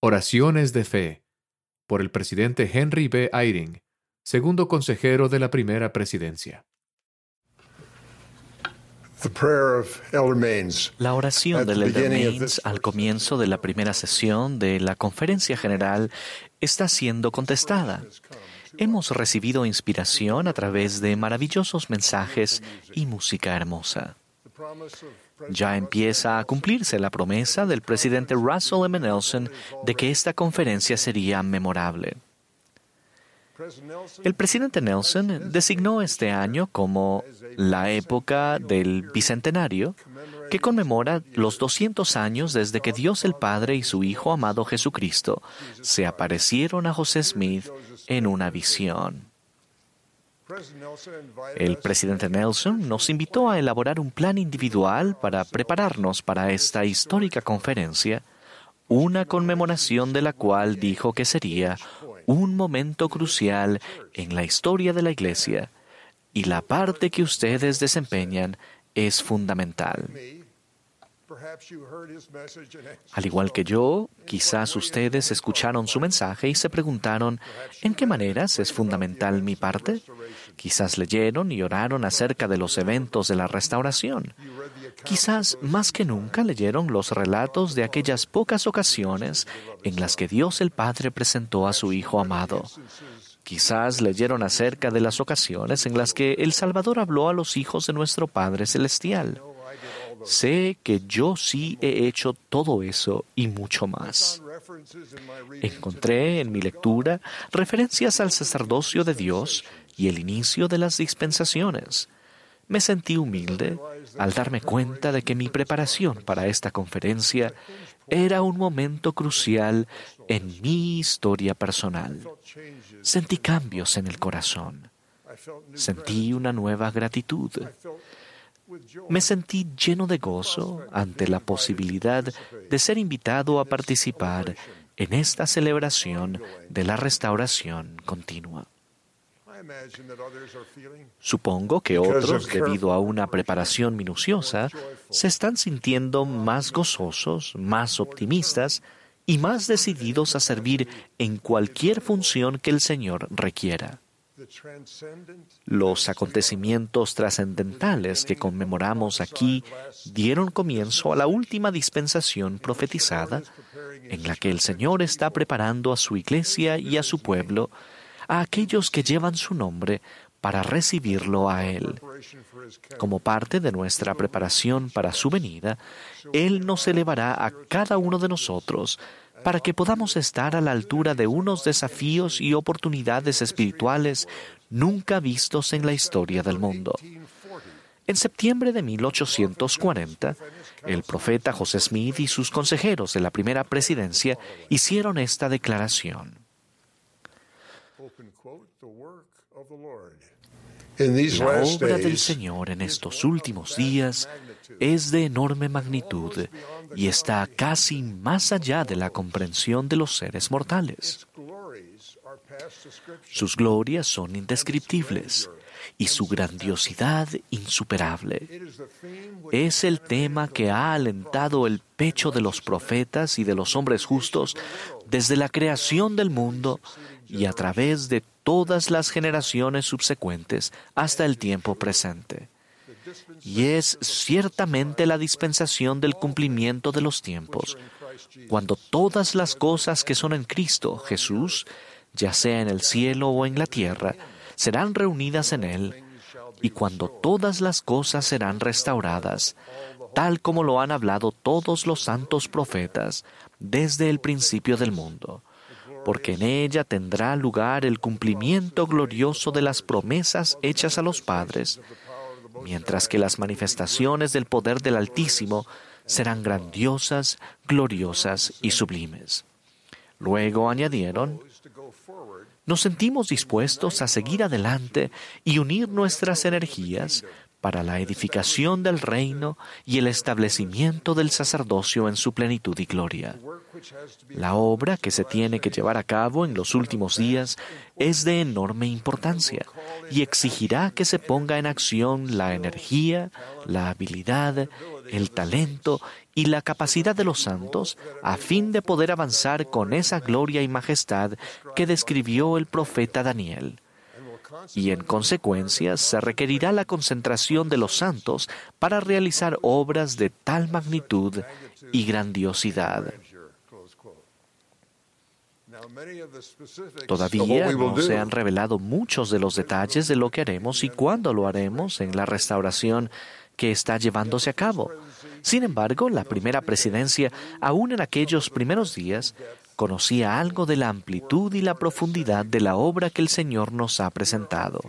Oraciones de Fe, por el presidente Henry B. Eyring, segundo consejero de la primera presidencia. La oración del Elder Mains al comienzo de la primera sesión de la conferencia general está siendo contestada. Hemos recibido inspiración a través de maravillosos mensajes y música hermosa. Ya empieza a cumplirse la promesa del presidente Russell M. Nelson de que esta conferencia sería memorable. El presidente Nelson designó este año como la época del Bicentenario, que conmemora los 200 años desde que Dios el Padre y su Hijo amado Jesucristo se aparecieron a José Smith en una visión. El presidente Nelson nos invitó a elaborar un plan individual para prepararnos para esta histórica conferencia, una conmemoración de la cual dijo que sería un momento crucial en la historia de la Iglesia y la parte que ustedes desempeñan es fundamental. Al igual que yo, quizás ustedes escucharon su mensaje y se preguntaron, ¿en qué maneras es fundamental mi parte? Quizás leyeron y oraron acerca de los eventos de la restauración. Quizás más que nunca leyeron los relatos de aquellas pocas ocasiones en las que Dios el Padre presentó a su Hijo amado. Quizás leyeron acerca de las ocasiones en las que el Salvador habló a los hijos de nuestro Padre Celestial. Sé que yo sí he hecho todo eso y mucho más. Encontré en mi lectura referencias al sacerdocio de Dios y el inicio de las dispensaciones. Me sentí humilde al darme cuenta de que mi preparación para esta conferencia era un momento crucial en mi historia personal. Sentí cambios en el corazón. Sentí una nueva gratitud. Me sentí lleno de gozo ante la posibilidad de ser invitado a participar en esta celebración de la restauración continua. Supongo que otros, debido a una preparación minuciosa, se están sintiendo más gozosos, más optimistas y más decididos a servir en cualquier función que el Señor requiera. Los acontecimientos trascendentales que conmemoramos aquí dieron comienzo a la última dispensación profetizada en la que el Señor está preparando a su iglesia y a su pueblo, a aquellos que llevan su nombre para recibirlo a Él. Como parte de nuestra preparación para su venida, Él nos elevará a cada uno de nosotros para que podamos estar a la altura de unos desafíos y oportunidades espirituales nunca vistos en la historia del mundo. En septiembre de 1840, el profeta José Smith y sus consejeros de la primera presidencia hicieron esta declaración. La obra del Señor en estos últimos días es de enorme magnitud y está casi más allá de la comprensión de los seres mortales. Sus glorias son indescriptibles y su grandiosidad insuperable. Es el tema que ha alentado el pecho de los profetas y de los hombres justos desde la creación del mundo y a través de todas las generaciones subsecuentes hasta el tiempo presente. Y es ciertamente la dispensación del cumplimiento de los tiempos, cuando todas las cosas que son en Cristo Jesús, ya sea en el cielo o en la tierra, serán reunidas en Él, y cuando todas las cosas serán restauradas, tal como lo han hablado todos los santos profetas desde el principio del mundo porque en ella tendrá lugar el cumplimiento glorioso de las promesas hechas a los padres, mientras que las manifestaciones del poder del Altísimo serán grandiosas, gloriosas y sublimes. Luego añadieron, nos sentimos dispuestos a seguir adelante y unir nuestras energías para la edificación del reino y el establecimiento del sacerdocio en su plenitud y gloria. La obra que se tiene que llevar a cabo en los últimos días es de enorme importancia y exigirá que se ponga en acción la energía, la habilidad el talento y la capacidad de los santos a fin de poder avanzar con esa gloria y majestad que describió el profeta Daniel. Y en consecuencia se requerirá la concentración de los santos para realizar obras de tal magnitud y grandiosidad. Todavía no se han revelado muchos de los detalles de lo que haremos y cuándo lo haremos en la restauración que está llevándose a cabo. Sin embargo, la primera presidencia, aún en aquellos primeros días, conocía algo de la amplitud y la profundidad de la obra que el Señor nos ha presentado.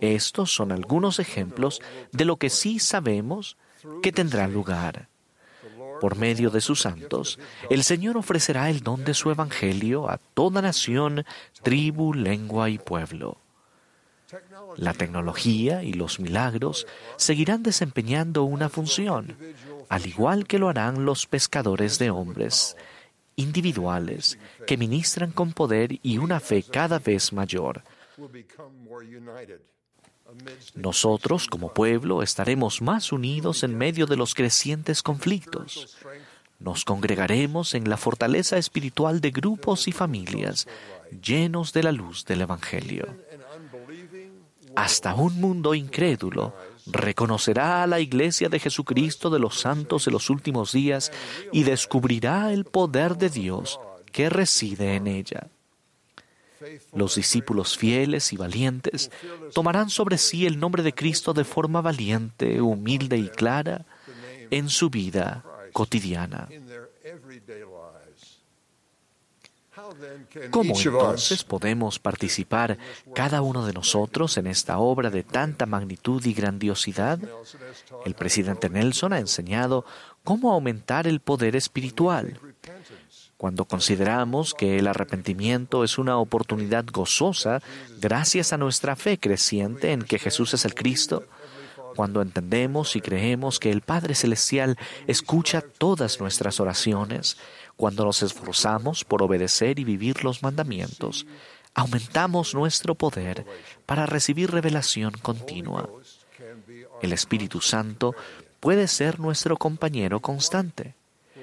Estos son algunos ejemplos de lo que sí sabemos que tendrá lugar. Por medio de sus santos, el Señor ofrecerá el don de su Evangelio a toda nación, tribu, lengua y pueblo. La tecnología y los milagros seguirán desempeñando una función, al igual que lo harán los pescadores de hombres individuales que ministran con poder y una fe cada vez mayor. Nosotros, como pueblo, estaremos más unidos en medio de los crecientes conflictos. Nos congregaremos en la fortaleza espiritual de grupos y familias llenos de la luz del Evangelio. Hasta un mundo incrédulo reconocerá a la Iglesia de Jesucristo de los santos de los últimos días y descubrirá el poder de Dios que reside en ella. Los discípulos fieles y valientes tomarán sobre sí el nombre de Cristo de forma valiente, humilde y clara en su vida cotidiana. ¿Cómo entonces podemos participar cada uno de nosotros en esta obra de tanta magnitud y grandiosidad? El presidente Nelson ha enseñado cómo aumentar el poder espiritual. Cuando consideramos que el arrepentimiento es una oportunidad gozosa gracias a nuestra fe creciente en que Jesús es el Cristo, cuando entendemos y creemos que el Padre Celestial escucha todas nuestras oraciones, cuando nos esforzamos por obedecer y vivir los mandamientos, aumentamos nuestro poder para recibir revelación continua. El Espíritu Santo puede ser nuestro compañero constante.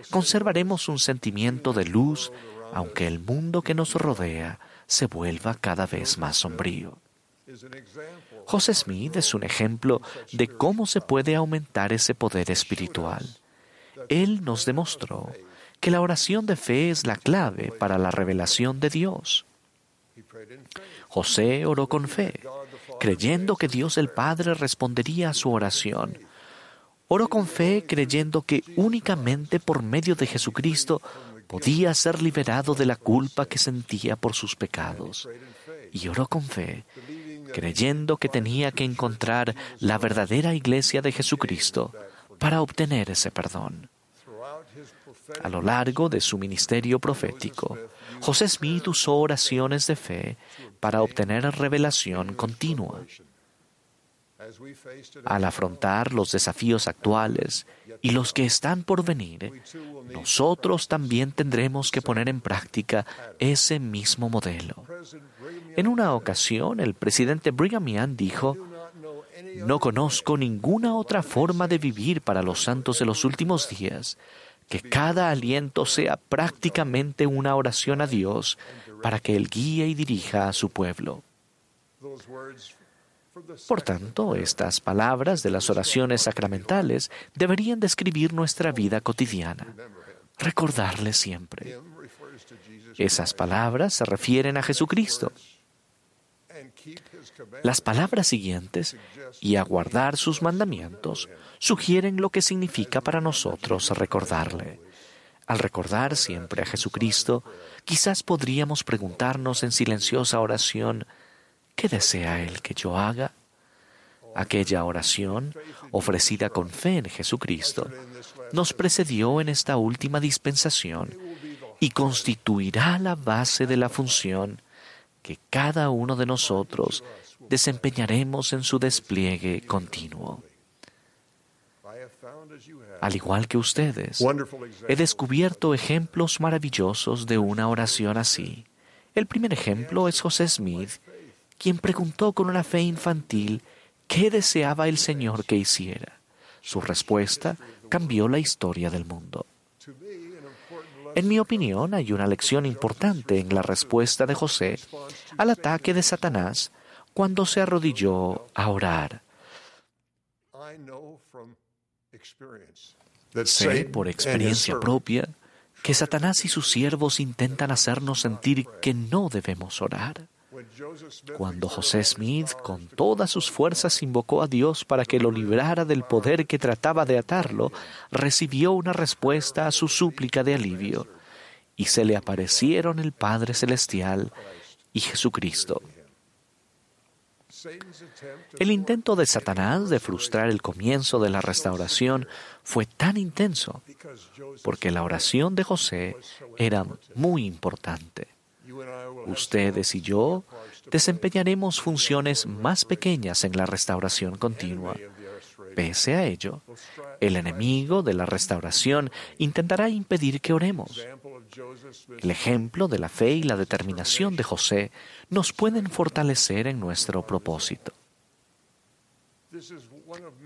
Conservaremos un sentimiento de luz aunque el mundo que nos rodea se vuelva cada vez más sombrío. José Smith es un ejemplo de cómo se puede aumentar ese poder espiritual. Él nos demostró que la oración de fe es la clave para la revelación de Dios. José oró con fe, creyendo que Dios el Padre respondería a su oración. Oró con fe creyendo que únicamente por medio de Jesucristo podía ser liberado de la culpa que sentía por sus pecados. Y oró con fe, creyendo que tenía que encontrar la verdadera iglesia de Jesucristo para obtener ese perdón. A lo largo de su ministerio profético, José Smith usó oraciones de fe para obtener revelación continua. Al afrontar los desafíos actuales y los que están por venir, nosotros también tendremos que poner en práctica ese mismo modelo. En una ocasión, el presidente Brigham Young dijo, no conozco ninguna otra forma de vivir para los santos de los últimos días. que cada aliento sea prácticamente una oración a Dios para que Él guíe y dirija a su pueblo. Por tanto, estas palabras de las oraciones sacramentales deberían describir nuestra vida cotidiana. Recordarle siempre. Esas palabras se refieren a Jesucristo. Las palabras siguientes, y a guardar sus mandamientos, sugieren lo que significa para nosotros recordarle. Al recordar siempre a Jesucristo, quizás podríamos preguntarnos en silenciosa oración, ¿qué desea Él que yo haga? Aquella oración, ofrecida con fe en Jesucristo, nos precedió en esta última dispensación y constituirá la base de la función que cada uno de nosotros desempeñaremos en su despliegue continuo. Al igual que ustedes, he descubierto ejemplos maravillosos de una oración así. El primer ejemplo es José Smith, quien preguntó con una fe infantil qué deseaba el Señor que hiciera. Su respuesta cambió la historia del mundo. En mi opinión, hay una lección importante en la respuesta de José al ataque de Satanás cuando se arrodilló a orar. Sé por experiencia propia que Satanás y sus siervos intentan hacernos sentir que no debemos orar. Cuando José Smith con todas sus fuerzas invocó a Dios para que lo librara del poder que trataba de atarlo, recibió una respuesta a su súplica de alivio, y se le aparecieron el Padre Celestial y Jesucristo. El intento de Satanás de frustrar el comienzo de la restauración fue tan intenso porque la oración de José era muy importante. Ustedes y yo desempeñaremos funciones más pequeñas en la restauración continua. Pese a ello, el enemigo de la restauración intentará impedir que oremos. El ejemplo de la fe y la determinación de José nos pueden fortalecer en nuestro propósito.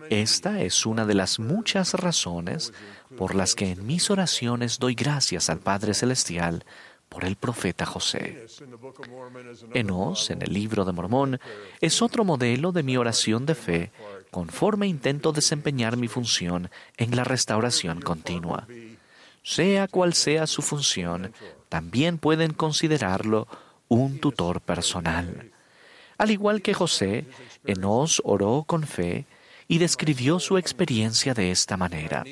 Esta es una de las muchas razones por las que en mis oraciones doy gracias al Padre Celestial por el profeta José. Enos, en el libro de Mormón, es otro modelo de mi oración de fe conforme intento desempeñar mi función en la restauración continua. Sea cual sea su función, también pueden considerarlo un tutor personal. Al igual que José, Enos oró con fe y describió su experiencia de esta manera.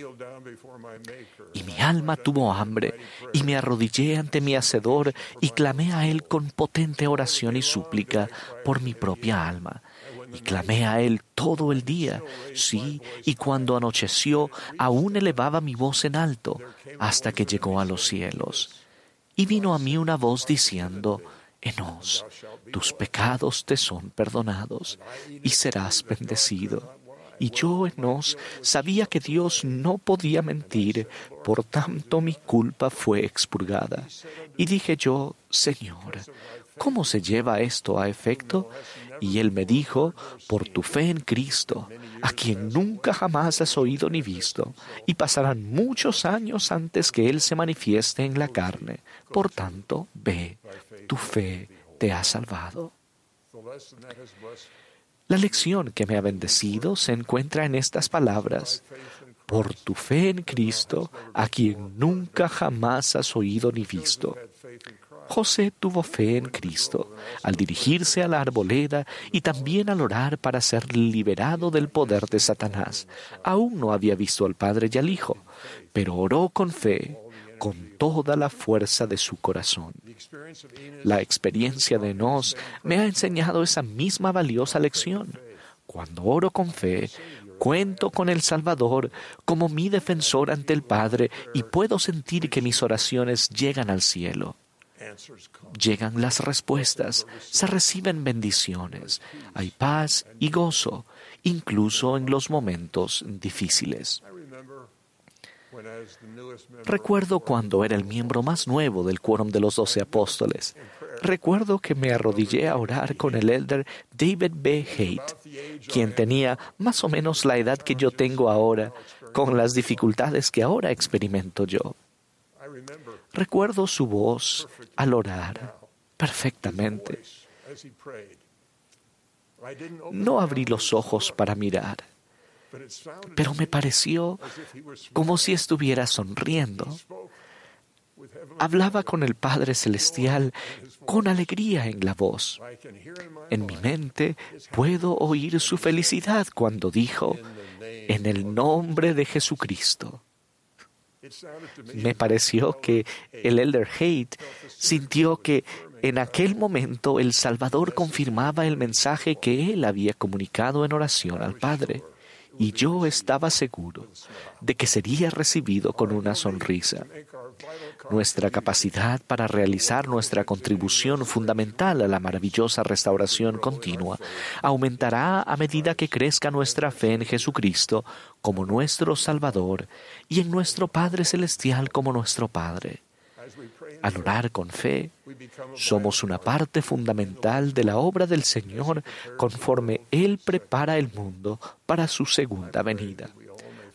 Y mi alma tuvo hambre, y me arrodillé ante mi Hacedor, y clamé a Él con potente oración y súplica por mi propia alma. Y clamé a Él todo el día, sí, y cuando anocheció, aún elevaba mi voz en alto, hasta que llegó a los cielos. Y vino a mí una voz diciendo, Enos, tus pecados te son perdonados, y serás bendecido. Y yo, Enos, sabía que Dios no podía mentir, por tanto mi culpa fue expurgada. Y dije yo, Señor, ¿cómo se lleva esto a efecto? Y él me dijo, por tu fe en Cristo, a quien nunca jamás has oído ni visto, y pasarán muchos años antes que Él se manifieste en la carne. Por tanto, ve, tu fe te ha salvado. La lección que me ha bendecido se encuentra en estas palabras. Por tu fe en Cristo, a quien nunca jamás has oído ni visto. José tuvo fe en Cristo al dirigirse a la arboleda y también al orar para ser liberado del poder de Satanás. Aún no había visto al Padre y al Hijo, pero oró con fe con toda la fuerza de su corazón. La experiencia de Nos me ha enseñado esa misma valiosa lección. Cuando oro con fe, cuento con el Salvador como mi defensor ante el Padre y puedo sentir que mis oraciones llegan al cielo. Llegan las respuestas, se reciben bendiciones, hay paz y gozo, incluso en los momentos difíciles. Recuerdo cuando era el miembro más nuevo del quórum de los doce apóstoles. Recuerdo que me arrodillé a orar con el elder David B. Haight, quien tenía más o menos la edad que yo tengo ahora, con las dificultades que ahora experimento yo. Recuerdo su voz al orar perfectamente. No abrí los ojos para mirar pero me pareció como si estuviera sonriendo. Hablaba con el Padre Celestial con alegría en la voz. En mi mente puedo oír su felicidad cuando dijo, en el nombre de Jesucristo. Me pareció que el Elder Haight sintió que en aquel momento el Salvador confirmaba el mensaje que él había comunicado en oración al Padre y yo estaba seguro de que sería recibido con una sonrisa. Nuestra capacidad para realizar nuestra contribución fundamental a la maravillosa restauración continua aumentará a medida que crezca nuestra fe en Jesucristo como nuestro Salvador y en nuestro Padre Celestial como nuestro Padre. Al orar con fe, somos una parte fundamental de la obra del Señor conforme Él prepara el mundo para su segunda venida.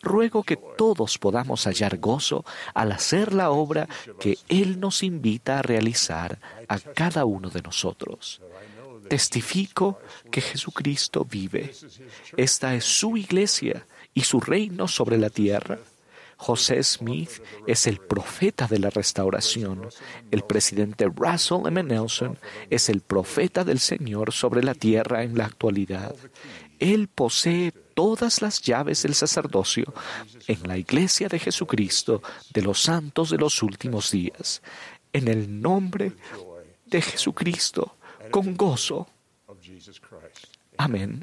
ruego que todos podamos hallar gozo al hacer la obra que Él nos invita a realizar a cada uno de nosotros. Testifico que Jesucristo vive. Esta es su iglesia y su reino sobre la tierra. José Smith es el profeta de la restauración. El presidente Russell M. Nelson es el profeta del Señor sobre la tierra en la actualidad. Él posee todas las llaves del sacerdocio en la iglesia de Jesucristo de los santos de los últimos días. En el nombre de Jesucristo, con gozo. Amén.